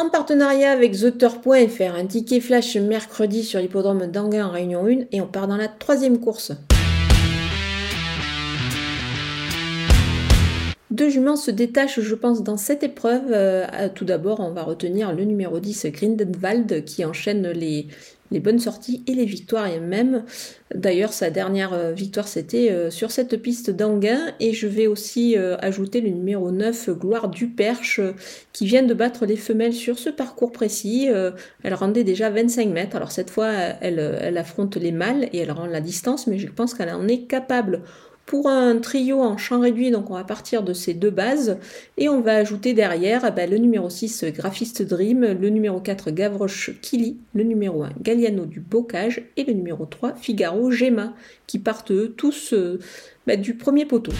En partenariat avec TheTur.fr, un ticket flash mercredi sur l'hippodrome d'Anguin en Réunion 1 et on part dans la troisième course. Deux juments se détachent, je pense, dans cette épreuve. Euh, tout d'abord, on va retenir le numéro 10, Grindenwald, qui enchaîne les, bonnes sorties et les victoires et même. D'ailleurs, sa dernière euh, victoire, c'était euh, sur cette piste d'Anguin. Et je vais aussi ajouter le numéro 9, Gloire du Perche, qui vient de battre les femelles sur ce parcours précis. Elle rendait déjà 25 mètres. Alors cette fois, elle affronte les mâles et elle rend la distance, mais je pense qu'elle en est capable pour un trio en champ réduit, donc on va partir de ces deux bases et on va ajouter derrière eh ben, le numéro 6 Graphiste Dream, le numéro 4 Gavroche Kili, le numéro 1 Galliano du Bocage et le numéro 3 Figaro Gemma qui partent eux tous euh, ben, du premier poteau.